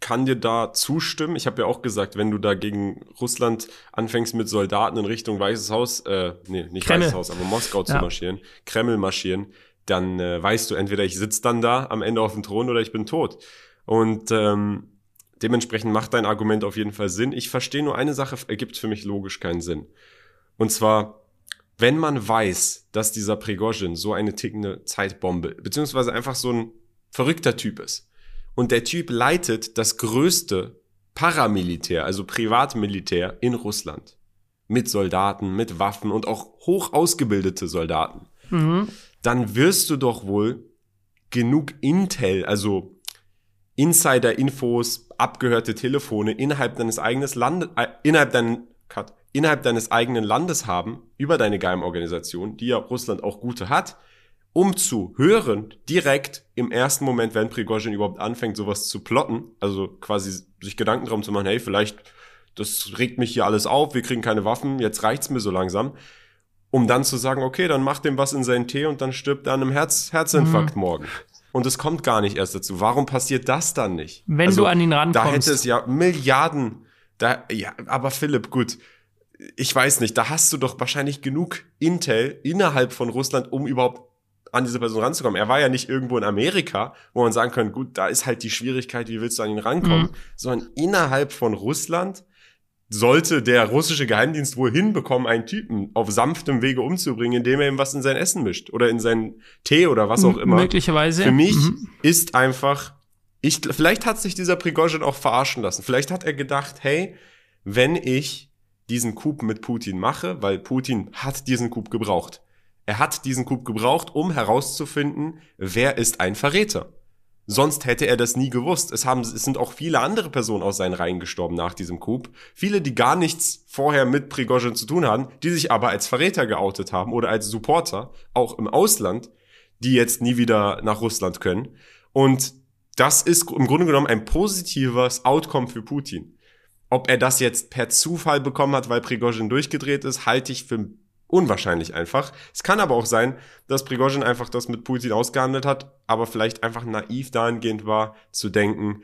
kann dir da zustimmen. Ich habe ja auch gesagt, wenn du da gegen Russland anfängst mit Soldaten in Richtung Weißes Haus, äh, nee, nicht Kreml. Weißes Haus, aber Moskau zu ja. marschieren, Kreml marschieren, dann äh, weißt du, entweder ich sitze dann da am Ende auf dem Thron oder ich bin tot. Und ähm, dementsprechend macht dein Argument auf jeden Fall Sinn. Ich verstehe nur eine Sache, ergibt für mich logisch keinen Sinn. Und zwar, wenn man weiß, dass dieser Prigozhin so eine tickende Zeitbombe, beziehungsweise einfach so ein verrückter Typ ist, und der Typ leitet das größte Paramilitär, also Privatmilitär in Russland. Mit Soldaten, mit Waffen und auch hoch ausgebildete Soldaten. Mhm. Dann wirst du doch wohl genug Intel, also Insider-Infos, abgehörte Telefone innerhalb deines eigenen Landes, äh, innerhalb cut, innerhalb deines eigenen Landes haben über deine Geheimorganisation, die ja Russland auch gute hat, um zu hören, direkt im ersten Moment, wenn Prigozhin überhaupt anfängt, sowas zu plotten, also quasi sich Gedanken darum zu machen, hey, vielleicht, das regt mich hier alles auf, wir kriegen keine Waffen, jetzt reicht's mir so langsam, um dann zu sagen, okay, dann mach dem was in seinen Tee und dann stirbt er an einem Herz, Herzinfarkt mhm. morgen und es kommt gar nicht erst dazu. Warum passiert das dann nicht? Wenn also, du an ihn rankommst. Da hätte es ja Milliarden. Da, ja, aber Philipp, gut. Ich weiß nicht, da hast du doch wahrscheinlich genug Intel innerhalb von Russland, um überhaupt an diese Person ranzukommen. Er war ja nicht irgendwo in Amerika, wo man sagen kann, gut, da ist halt die Schwierigkeit, wie willst du an ihn rankommen, mhm. sondern innerhalb von Russland sollte der russische Geheimdienst wohl hinbekommen, einen Typen auf sanftem Wege umzubringen, indem er ihm was in sein Essen mischt oder in seinen Tee oder was auch immer. Möglicherweise. Für mich mhm. ist einfach, ich, vielleicht hat sich dieser Prigozhin auch verarschen lassen. Vielleicht hat er gedacht, hey, wenn ich diesen Coup mit Putin mache, weil Putin hat diesen Coup gebraucht. Er hat diesen Coup gebraucht, um herauszufinden, wer ist ein Verräter. Sonst hätte er das nie gewusst. Es haben, es sind auch viele andere Personen aus seinen Reihen gestorben nach diesem Coup. Viele, die gar nichts vorher mit Prigozhin zu tun haben, die sich aber als Verräter geoutet haben oder als Supporter, auch im Ausland, die jetzt nie wieder nach Russland können. Und das ist im Grunde genommen ein positives Outcome für Putin. Ob er das jetzt per Zufall bekommen hat, weil Prigozhin durchgedreht ist, halte ich für unwahrscheinlich einfach. Es kann aber auch sein, dass Prigozhin einfach das mit Putin ausgehandelt hat, aber vielleicht einfach naiv dahingehend war, zu denken,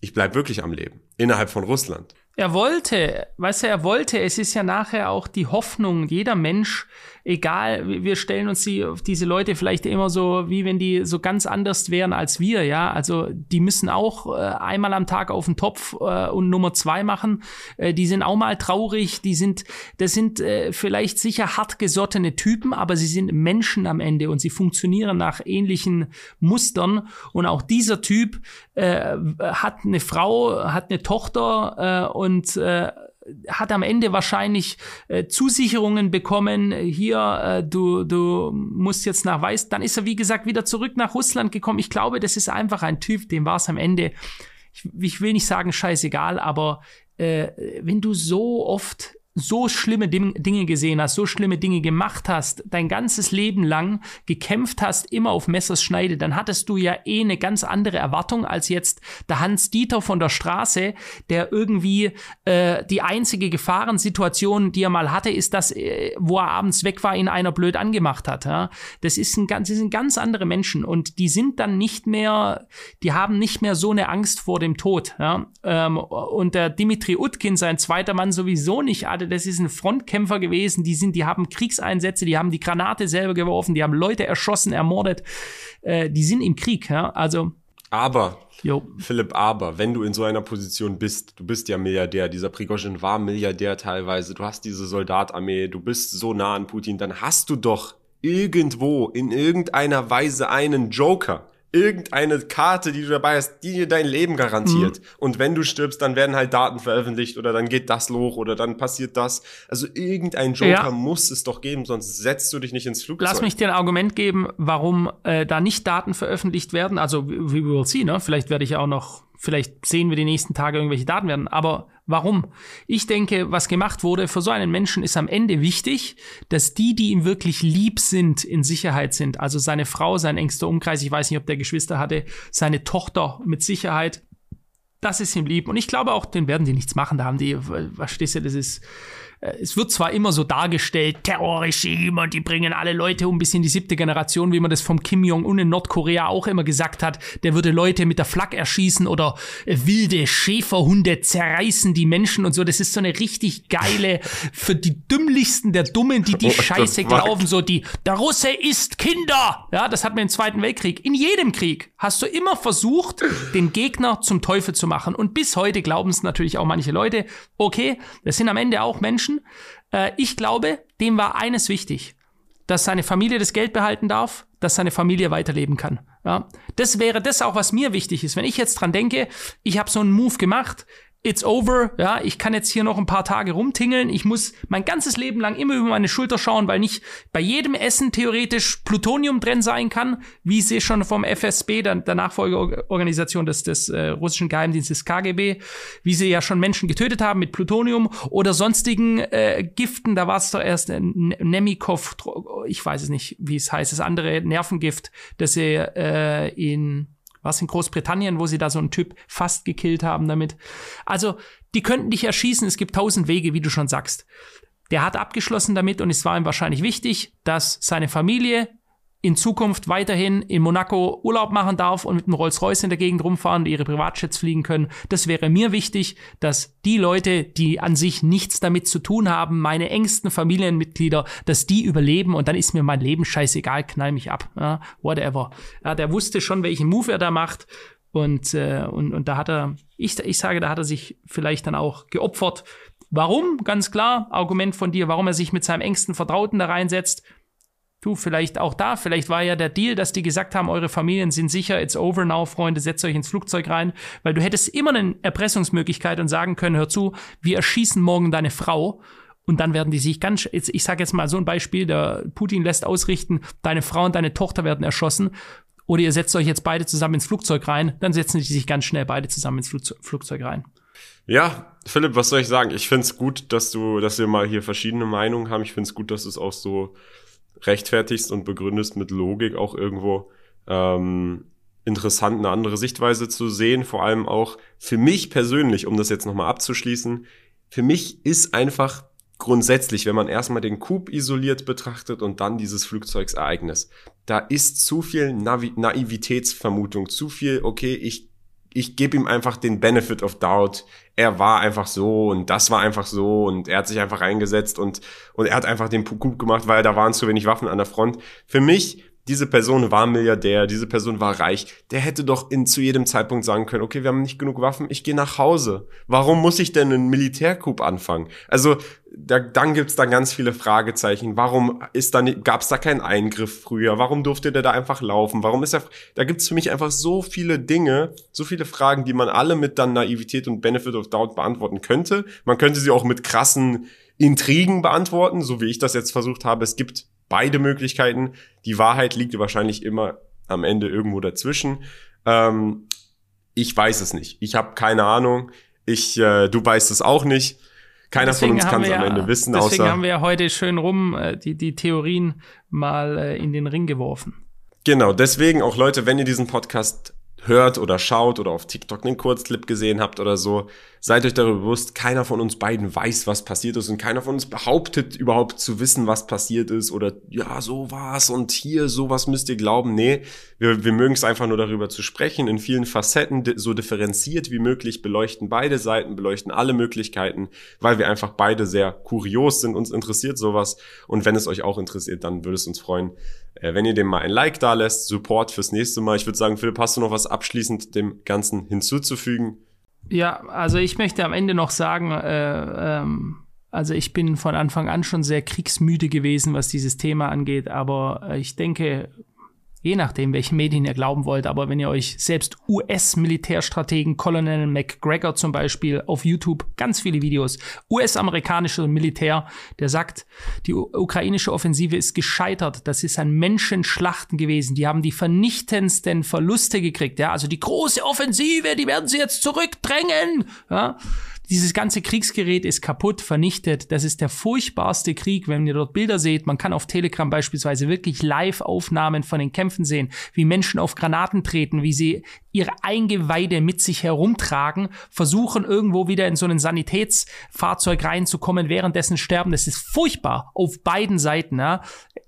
ich bleib wirklich am Leben innerhalb von Russland. Er wollte, weißt du, er wollte, es ist ja nachher auch die Hoffnung, jeder Mensch egal, wir stellen uns die, diese Leute vielleicht immer so, wie wenn die so ganz anders wären als wir, ja. Also die müssen auch äh, einmal am Tag auf den Topf äh, und Nummer zwei machen. Äh, die sind auch mal traurig, die sind, das sind äh, vielleicht sicher hartgesottene Typen, aber sie sind Menschen am Ende und sie funktionieren nach ähnlichen Mustern. Und auch dieser Typ äh, hat eine Frau, hat eine Tochter äh, und äh, hat am Ende wahrscheinlich äh, Zusicherungen bekommen, hier, äh, du, du musst jetzt nach Weiß, dann ist er, wie gesagt, wieder zurück nach Russland gekommen. Ich glaube, das ist einfach ein Typ, dem war es am Ende, ich, ich, will nicht sagen scheißegal, aber äh, wenn du so oft so schlimme Dinge gesehen hast, so schlimme Dinge gemacht hast, dein ganzes Leben lang gekämpft hast, immer auf Messers Schneide, dann hattest du ja eh eine ganz andere Erwartung als jetzt der Hans Dieter von der Straße, der irgendwie äh, die einzige Gefahrensituation, die er mal hatte, ist das, äh, wo er abends weg war, ihn einer blöd angemacht hat. Ja? Das ist ein das sind ganz andere Menschen und die sind dann nicht mehr, die haben nicht mehr so eine Angst vor dem Tod. Ja? Ähm, und der Dimitri Utkin, sein zweiter Mann, sowieso nicht. Das ist ein Frontkämpfer gewesen, die sind, die haben Kriegseinsätze, die haben die Granate selber geworfen, die haben Leute erschossen, ermordet, äh, die sind im Krieg, ja, also. Aber, jo. Philipp, aber, wenn du in so einer Position bist, du bist ja Milliardär, dieser Prigozhin war Milliardär teilweise, du hast diese Soldatarmee, du bist so nah an Putin, dann hast du doch irgendwo in irgendeiner Weise einen Joker irgendeine Karte, die du dabei hast, die dir dein Leben garantiert. Mhm. Und wenn du stirbst, dann werden halt Daten veröffentlicht oder dann geht das hoch oder dann passiert das. Also irgendein Joker ja. muss es doch geben, sonst setzt du dich nicht ins Flugzeug. Lass mich dir ein Argument geben, warum äh, da nicht Daten veröffentlicht werden. Also, we will see, ne? Vielleicht werde ich auch noch Vielleicht sehen wir die nächsten Tage irgendwelche Daten werden. Aber warum? Ich denke, was gemacht wurde für so einen Menschen ist am Ende wichtig, dass die, die ihm wirklich lieb sind, in Sicherheit sind. Also seine Frau, sein engster Umkreis, ich weiß nicht, ob der Geschwister hatte, seine Tochter mit Sicherheit. Das ist ihm lieb. Und ich glaube auch, den werden die nichts machen. Da haben die, was stehst du, das ist, äh, es wird zwar immer so dargestellt, Terrorregime und die bringen alle Leute um bis in die siebte Generation, wie man das vom Kim Jong-un in Nordkorea auch immer gesagt hat, der würde Leute mit der Flak erschießen oder äh, wilde Schäferhunde zerreißen die Menschen und so. Das ist so eine richtig geile, für die dümmlichsten der Dummen, die die oh, Scheiße glauben, so die, der Russe isst Kinder. Ja, das hat man im Zweiten Weltkrieg. In jedem Krieg hast du immer versucht, den Gegner zum Teufel zu machen. Und bis heute glauben es natürlich auch manche Leute, okay, das sind am Ende auch Menschen, Äh, ich glaube, dem war eines wichtig, dass seine Familie das Geld behalten darf, dass seine Familie weiterleben kann. Ja, das wäre das auch, was mir wichtig ist. Wenn ich jetzt dran denke, ich habe so einen Move gemacht, it's over, ja, ich kann jetzt hier noch ein paar Tage rumtingeln, ich muss mein ganzes Leben lang immer über meine Schulter schauen, weil nicht bei jedem Essen theoretisch Plutonium drin sein kann, wie sie schon vom FSB, der, der Nachfolgeorganisation des, des äh, russischen Geheimdienstes KGB, wie sie ja schon Menschen getötet haben mit Plutonium oder sonstigen äh, Giften, da war es doch erst äh, Nemikov, ich weiß es nicht, wie es heißt, das andere Nervengift, das sie äh, in was in Großbritannien, wo sie da so einen Typ fast gekillt haben damit. Also, die könnten dich erschießen. Es gibt tausend Wege, wie du schon sagst. Der hat abgeschlossen damit und es war ihm wahrscheinlich wichtig, dass seine Familie in Zukunft weiterhin in Monaco Urlaub machen darf und mit dem Rolls-Royce in der Gegend rumfahren, die ihre Privatjets fliegen können. Das wäre mir wichtig, dass die Leute, die an sich nichts damit zu tun haben, meine engsten Familienmitglieder, dass die überleben und dann ist mir mein Leben scheißegal, knall mich ab. Ja, whatever. Ja, der wusste schon, welchen Move er da macht. Und, äh, und, und da hat er, ich, ich sage, da hat er sich vielleicht dann auch geopfert. Warum? Ganz klar, Argument von dir, warum er sich mit seinem engsten Vertrauten da reinsetzt Du, vielleicht auch da, vielleicht war ja der Deal, dass die gesagt haben, eure Familien sind sicher, it's over now, Freunde, setzt euch ins Flugzeug rein, weil du hättest immer eine Erpressungsmöglichkeit und sagen können, hör zu, wir erschießen morgen deine Frau und dann werden die sich ganz, ich sage jetzt mal so ein Beispiel, der Putin lässt ausrichten, deine Frau und deine Tochter werden erschossen oder ihr setzt euch jetzt beide zusammen ins Flugzeug rein, dann setzen die sich ganz schnell beide zusammen ins Flugzeug rein. Ja, Philipp, was soll ich sagen? Ich find's gut, dass du, dass wir mal hier verschiedene Meinungen haben. Ich find's gut, dass es auch so rechtfertigst und begründest mit Logik auch irgendwo ähm, interessant, eine andere Sichtweise zu sehen. Vor allem auch für mich persönlich, um das jetzt nochmal abzuschließen, für mich ist einfach grundsätzlich, wenn man erstmal den Coup isoliert betrachtet und dann dieses Flugzeugsereignis, da ist zu viel Navi Naivitätsvermutung, zu viel, okay, ich ich gebe ihm einfach den Benefit of Doubt. Er war einfach so und das war einfach so und er hat sich einfach reingesetzt und, und er hat einfach den Coup gemacht, weil da waren zu wenig Waffen an der Front. Für mich diese Person war Milliardär, diese Person war reich, der hätte doch in, zu jedem Zeitpunkt sagen können, okay, wir haben nicht genug Waffen, ich gehe nach Hause. Warum muss ich denn einen Militärcoup anfangen? Also da, dann gibt's da ganz viele Fragezeichen. Warum ist da gab's da keinen Eingriff früher? Warum durfte der da einfach laufen? Warum ist er? Da gibt's für mich einfach so viele Dinge, so viele Fragen, die man alle mit dann Naivität und Benefit of Doubt beantworten könnte. Man könnte sie auch mit krassen Intrigen beantworten, so wie ich das jetzt versucht habe. Es gibt beide Möglichkeiten. Die Wahrheit liegt wahrscheinlich immer am Ende irgendwo dazwischen. Ähm, ich weiß es nicht. Ich habe keine Ahnung. Ich, äh, du weißt es auch nicht. Keiner deswegen von uns kann es am Ende wissen. Deswegen außer haben wir ja heute schön rum äh, die, die Theorien mal äh, in den Ring geworfen. Genau, deswegen auch Leute, wenn ihr diesen Podcast hört oder schaut oder auf TikTok einen Kurzclip gesehen habt oder so, seid euch darüber bewusst, keiner von uns beiden weiß, was passiert ist und keiner von uns behauptet überhaupt zu wissen, was passiert ist oder ja, so war's und hier, sowas müsst ihr glauben. Nee, wir, wir mögen es einfach nur darüber zu sprechen, in vielen Facetten, so differenziert wie möglich, beleuchten beide Seiten, beleuchten alle Möglichkeiten, weil wir einfach beide sehr kurios sind, uns interessiert sowas und wenn es euch auch interessiert, dann würde es uns freuen, äh, wenn ihr dem mal ein Like da lässt, Support fürs nächste Mal. Ich würde sagen, Philipp, hast du noch was abschließend dem Ganzen hinzuzufügen? Ja, also ich möchte am Ende noch sagen, äh, ähm, also ich bin von Anfang an schon sehr kriegsmüde gewesen, was dieses Thema angeht, aber äh, ich denke, je nachdem, welchen Medien ihr glauben wollt, aber wenn ihr euch selbst US-Militärstrategen, Colonel McGregor zum Beispiel auf YouTube, ganz viele Videos, US-amerikanische Militär, der sagt, die ukrainische Offensive ist gescheitert, das ist ein Menschenschlachten gewesen, die haben die vernichtendsten Verluste gekriegt, ja, also die große Offensive, die werden sie jetzt zurückdrängen, ja, dieses ganze Kriegsgerät ist kaputt, vernichtet. Das ist der furchtbarste Krieg, wenn ihr dort Bilder seht. Man kann auf Telegram beispielsweise wirklich Live-Aufnahmen von den Kämpfen sehen, wie Menschen auf Granaten treten, wie sie ihre Eingeweide mit sich herumtragen, versuchen irgendwo wieder in so ein Sanitätsfahrzeug reinzukommen, währenddessen sterben. Das ist furchtbar auf beiden Seiten. Ja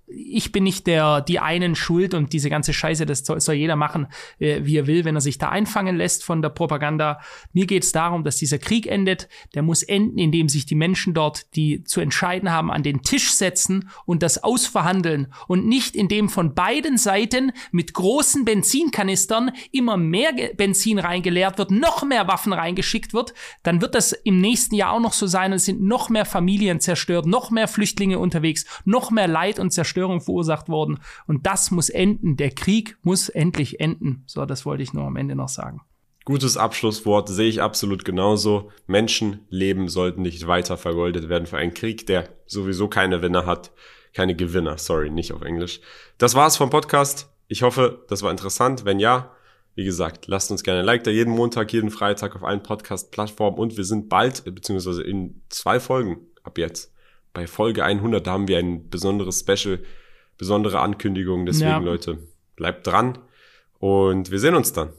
ich bin nicht der, die einen schuld und diese ganze Scheiße, das soll, jeder machen, äh, wie er will, wenn er sich da einfangen lässt von der Propaganda. Mir geht es darum, dass dieser Krieg endet. Der muss enden, indem sich die Menschen dort, die zu entscheiden haben, an den Tisch setzen und das ausverhandeln und nicht indem von beiden Seiten mit großen Benzinkanistern immer mehr Benzin reingeleert wird, noch mehr Waffen reingeschickt wird. Dann wird das im nächsten Jahr auch noch so sein und es sind noch mehr Familien zerstört, noch mehr Flüchtlinge unterwegs, noch mehr Leid und Zerstörung Zerstörung verursacht worden. Und das muss enden. Der Krieg muss endlich enden. So, das wollte ich nur am Ende noch sagen. Gutes Abschlusswort sehe ich absolut genauso. Menschenleben sollten nicht weiter vergoldet werden für einen Krieg, der sowieso keine Winner hat. Keine Gewinner, sorry, nicht auf Englisch. Das war's vom Podcast. Ich hoffe, das war interessant. Wenn ja, wie gesagt, lasst uns gerne ein Like da jeden Montag, jeden Freitag auf allen Podcast-Plattformen und wir sind bald, beziehungsweise in zwei Folgen ab jetzt bei Folge 100, da haben wir ein besonderes Special, besondere Ankündigung. Deswegen, ja. Leute, bleibt dran und wir sehen uns dann.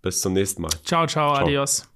Bis zum nächsten Mal. Ciao, ciao, ciao. adios.